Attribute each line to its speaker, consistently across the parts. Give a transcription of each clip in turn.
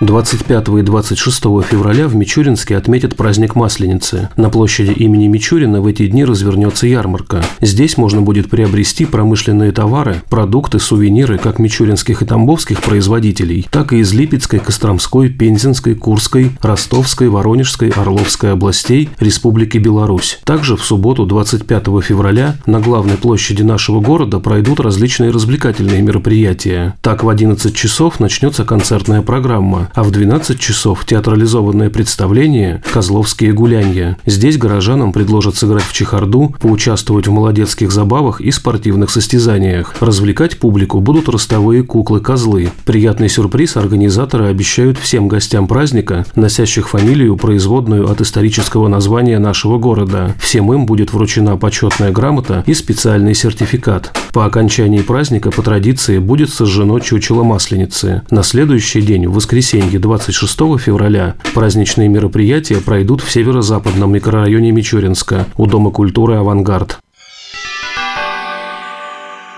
Speaker 1: 25 и 26 февраля в Мичуринске отметят праздник Масленицы. На площади имени Мичурина в эти дни развернется ярмарка. Здесь можно будет приобрести промышленные товары, продукты, сувениры как мичуринских и тамбовских производителей, так и из Липецкой, Костромской, Пензенской, Курской, Ростовской, Воронежской, Орловской областей Республики Беларусь. Также в субботу 25 февраля на главной площади нашего города пройдут различные развлекательные мероприятия. Так в 11 часов начнется концертная программа а в 12 часов театрализованное представление «Козловские гулянья». Здесь горожанам предложат сыграть в чехарду, поучаствовать в молодецких забавах и спортивных состязаниях. Развлекать публику будут ростовые куклы-козлы. Приятный сюрприз организаторы обещают всем гостям праздника, носящих фамилию, производную от исторического названия нашего города. Всем им будет вручена почетная грамота и специальный сертификат. По окончании праздника по традиции будет сожжено чучело Масленицы. На следующий день, в воскресенье, воскресенье 26 февраля праздничные мероприятия пройдут в северо-западном микрорайоне Мичуринска у Дома культуры «Авангард».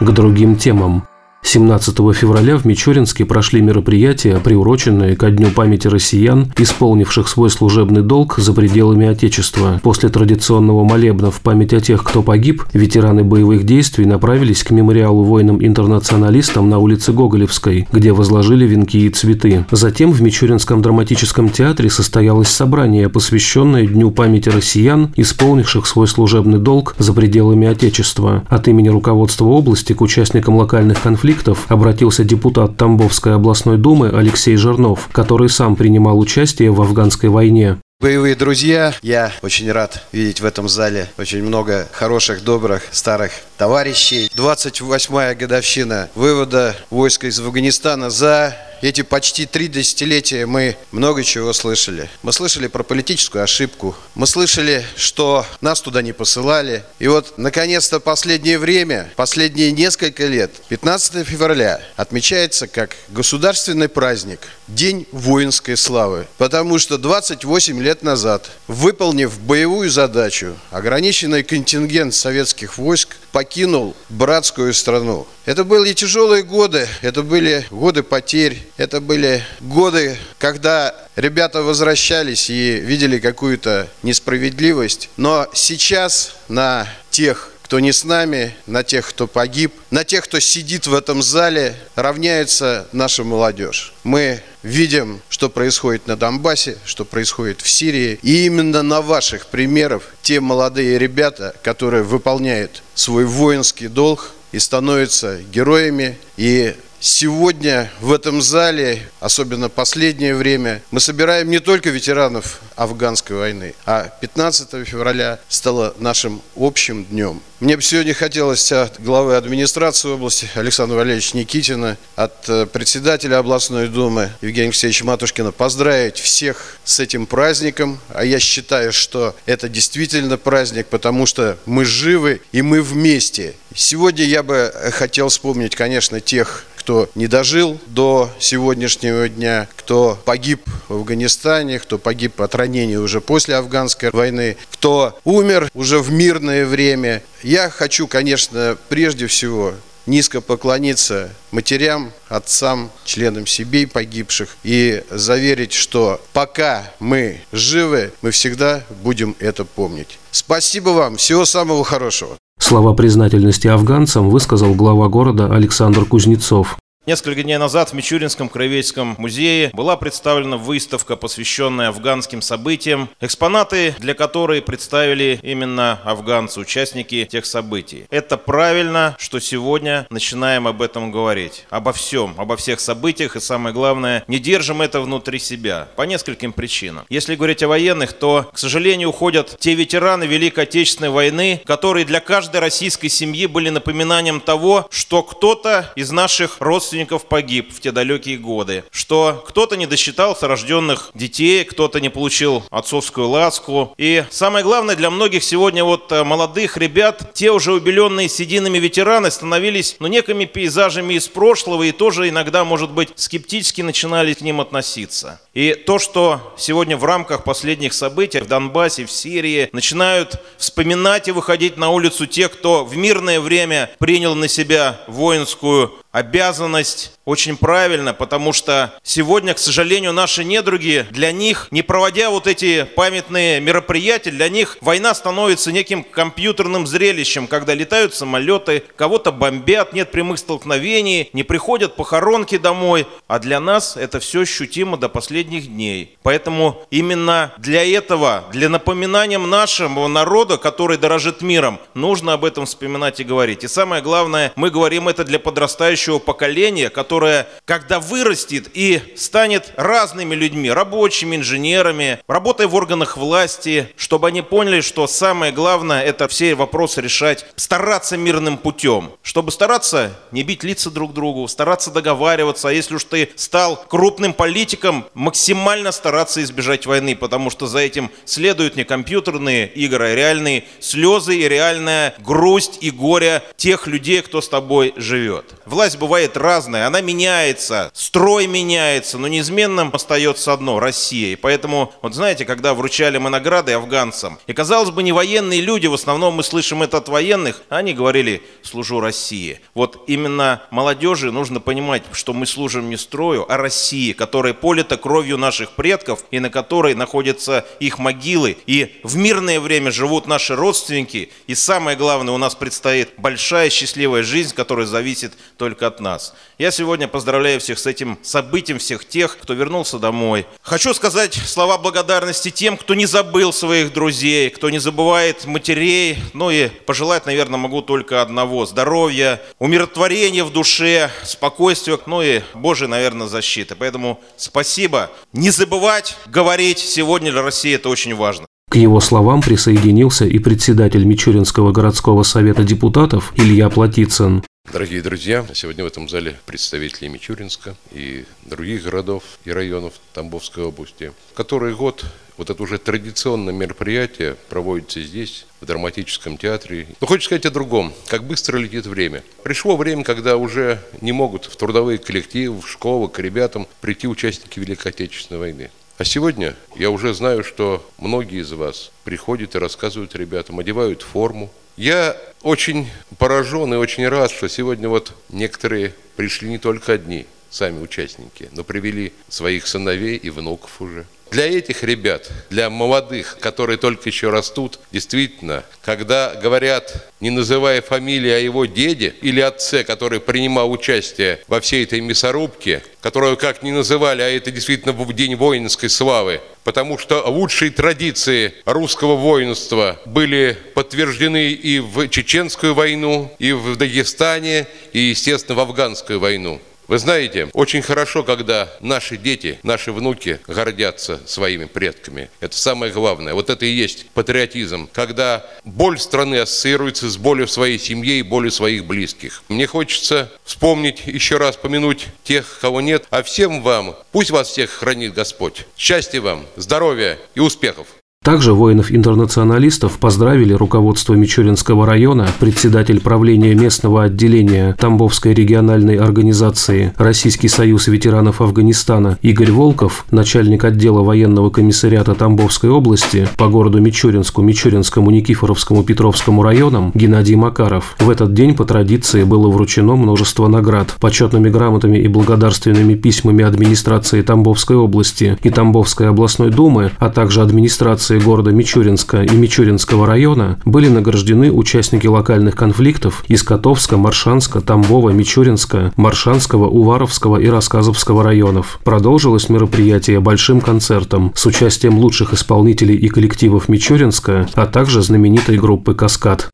Speaker 1: К другим темам. 17 февраля в Мичуринске прошли мероприятия, приуроченные ко Дню памяти россиян, исполнивших свой служебный долг за пределами Отечества. После традиционного молебна в память о тех, кто погиб, ветераны боевых действий направились к мемориалу воинам-интернационалистам на улице Гоголевской, где возложили венки и цветы. Затем в Мичуринском драматическом театре состоялось собрание, посвященное Дню памяти россиян, исполнивших свой служебный долг за пределами Отечества. От имени руководства области к участникам локальных конфликтов конфликтов обратился депутат Тамбовской областной думы Алексей Жернов, который сам принимал участие в афганской войне.
Speaker 2: Боевые друзья, я очень рад видеть в этом зале очень много хороших, добрых, старых товарищей. 28-я годовщина вывода войска из Афганистана за эти почти три десятилетия мы много чего слышали. Мы слышали про политическую ошибку. Мы слышали, что нас туда не посылали. И вот, наконец-то, последнее время, последние несколько лет, 15 февраля, отмечается как государственный праздник, День воинской славы. Потому что 28 лет назад, выполнив боевую задачу, ограниченный контингент советских войск покинул братскую страну. Это были тяжелые годы, это были годы потерь, это были годы, когда ребята возвращались и видели какую-то несправедливость. Но сейчас на тех кто не с нами, на тех, кто погиб, на тех, кто сидит в этом зале, равняется наша молодежь. Мы видим, что происходит на Донбассе, что происходит в Сирии. И именно на ваших примерах те молодые ребята, которые выполняют свой воинский долг и становятся героями, и Сегодня в этом зале, особенно последнее время, мы собираем не только ветеранов афганской войны, а 15 февраля стало нашим общим днем. Мне бы сегодня хотелось от главы администрации области Александра Валерьевича Никитина, от э, председателя областной думы Евгения Алексеевича Матушкина поздравить всех с этим праздником. А я считаю, что это действительно праздник, потому что мы живы и мы вместе. Сегодня я бы хотел вспомнить, конечно, тех, кто не дожил до сегодняшнего дня, кто погиб в Афганистане, кто погиб от ранений уже после афганской войны, кто умер уже в мирное время. Я хочу, конечно, прежде всего низко поклониться матерям, отцам, членам семей погибших и заверить, что пока мы живы, мы всегда будем это помнить. Спасибо вам, всего самого хорошего.
Speaker 1: Слова признательности афганцам высказал глава города Александр Кузнецов.
Speaker 3: Несколько дней назад в Мичуринском краеведческом музее была представлена выставка, посвященная афганским событиям, экспонаты для которой представили именно афганцы, участники тех событий. Это правильно, что сегодня начинаем об этом говорить, обо всем, обо всех событиях и самое главное, не держим это внутри себя по нескольким причинам. Если говорить о военных, то, к сожалению, уходят те ветераны Великой Отечественной войны, которые для каждой российской семьи были напоминанием того, что кто-то из наших родственников родственников погиб в те далекие годы, что кто-то не досчитался рожденных детей, кто-то не получил отцовскую ласку. И самое главное для многих сегодня вот э, молодых ребят, те уже убеленные сединами ветераны становились ну, некими пейзажами из прошлого и тоже иногда, может быть, скептически начинали к ним относиться. И то, что сегодня в рамках последних событий в Донбассе, в Сирии начинают вспоминать и выходить на улицу те, кто в мирное время принял на себя воинскую обязанность очень правильно, потому что сегодня, к сожалению, наши недруги, для них, не проводя вот эти памятные мероприятия, для них война становится неким компьютерным зрелищем, когда летают самолеты, кого-то бомбят, нет прямых столкновений, не приходят похоронки домой, а для нас это все ощутимо до последних дней. Поэтому именно для этого, для напоминания нашему народу, который дорожит миром, нужно об этом вспоминать и говорить. И самое главное, мы говорим это для подрастающих подрастающего поколения, которое, когда вырастет и станет разными людьми, рабочими, инженерами, работая в органах власти, чтобы они поняли, что самое главное – это все вопросы решать, стараться мирным путем, чтобы стараться не бить лица друг другу, стараться договариваться, а если уж ты стал крупным политиком, максимально стараться избежать войны, потому что за этим следуют не компьютерные игры, а реальные слезы и реальная грусть и горе тех людей, кто с тобой живет. Власть власть бывает разная, она меняется, строй меняется, но неизменным остается одно – Россия. И поэтому, вот знаете, когда вручали мы награды афганцам, и казалось бы, не военные люди, в основном мы слышим это от военных, они говорили «служу России». Вот именно молодежи нужно понимать, что мы служим не строю, а России, которая полита кровью наших предков и на которой находятся их могилы. И в мирное время живут наши родственники. И самое главное, у нас предстоит большая счастливая жизнь, которая зависит только только от нас. Я сегодня поздравляю всех с этим событием, всех тех, кто вернулся домой. Хочу сказать слова благодарности тем, кто не забыл своих друзей, кто не забывает матерей. Ну и пожелать, наверное, могу только одного. Здоровья, умиротворения в душе, спокойствия, ну и Божьей, наверное, защиты. Поэтому спасибо. Не забывать говорить сегодня для России это очень важно.
Speaker 1: К его словам присоединился и председатель Мичуринского городского совета депутатов Илья Платицын.
Speaker 4: Дорогие друзья, сегодня в этом зале представители Мичуринска и других городов и районов Тамбовской области. Который год вот это уже традиционное мероприятие проводится здесь, в драматическом театре. Но хочется сказать о другом. Как быстро летит время. Пришло время, когда уже не могут в трудовые коллективы, в школы к ребятам прийти участники Великой Отечественной войны. А сегодня я уже знаю, что многие из вас приходят и рассказывают ребятам, одевают форму. Я очень поражен и очень рад, что сегодня вот некоторые пришли не только одни, сами участники, но привели своих сыновей и внуков уже. Для этих ребят, для молодых, которые только еще растут, действительно, когда говорят, не называя фамилии о его деде или отце, который принимал участие во всей этой мясорубке, которую как ни называли, а это действительно в день воинской славы, потому что лучшие традиции русского воинства были подтверждены и в Чеченскую войну, и в Дагестане, и, естественно, в Афганскую войну. Вы знаете, очень хорошо, когда наши дети, наши внуки гордятся своими предками. Это самое главное. Вот это и есть патриотизм, когда боль страны ассоциируется с болью своей семье и болью своих близких. Мне хочется вспомнить, еще раз помянуть тех, кого нет, а всем вам, пусть вас всех хранит Господь. Счастья вам, здоровья и успехов!
Speaker 1: Также воинов-интернационалистов поздравили руководство Мичуринского района, председатель правления местного отделения Тамбовской региональной организации Российский союз ветеранов Афганистана Игорь Волков, начальник отдела военного комиссариата Тамбовской области по городу Мичуринску, Мичуринскому, Никифоровскому, Петровскому районам Геннадий Макаров. В этот день по традиции было вручено множество наград, почетными грамотами и благодарственными письмами администрации Тамбовской области и Тамбовской областной думы, а также администрации администрации города Мичуринска и Мичуринского района были награждены участники локальных конфликтов из Котовска, Маршанска, Тамбова, Мичуринска, Маршанского, Уваровского и Рассказовского районов. Продолжилось мероприятие большим концертом с участием лучших исполнителей и коллективов Мичуринска, а также знаменитой группы «Каскад».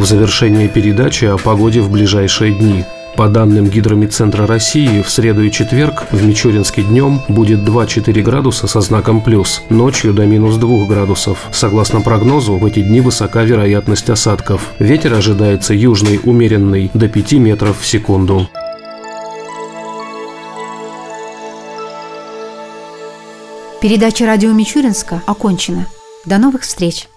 Speaker 1: В завершение передачи о погоде в ближайшие дни – По данным Гидромедцентра России, в среду и четверг в Мичуринске днем будет 2-4 градуса со знаком плюс, ночью до минус 2 градусов. Согласно прогнозу, в эти дни высока вероятность осадков. Ветер ожидается южный умеренный до 5 метров в секунду.
Speaker 5: Передача радио Мичуринска окончена. До новых встреч!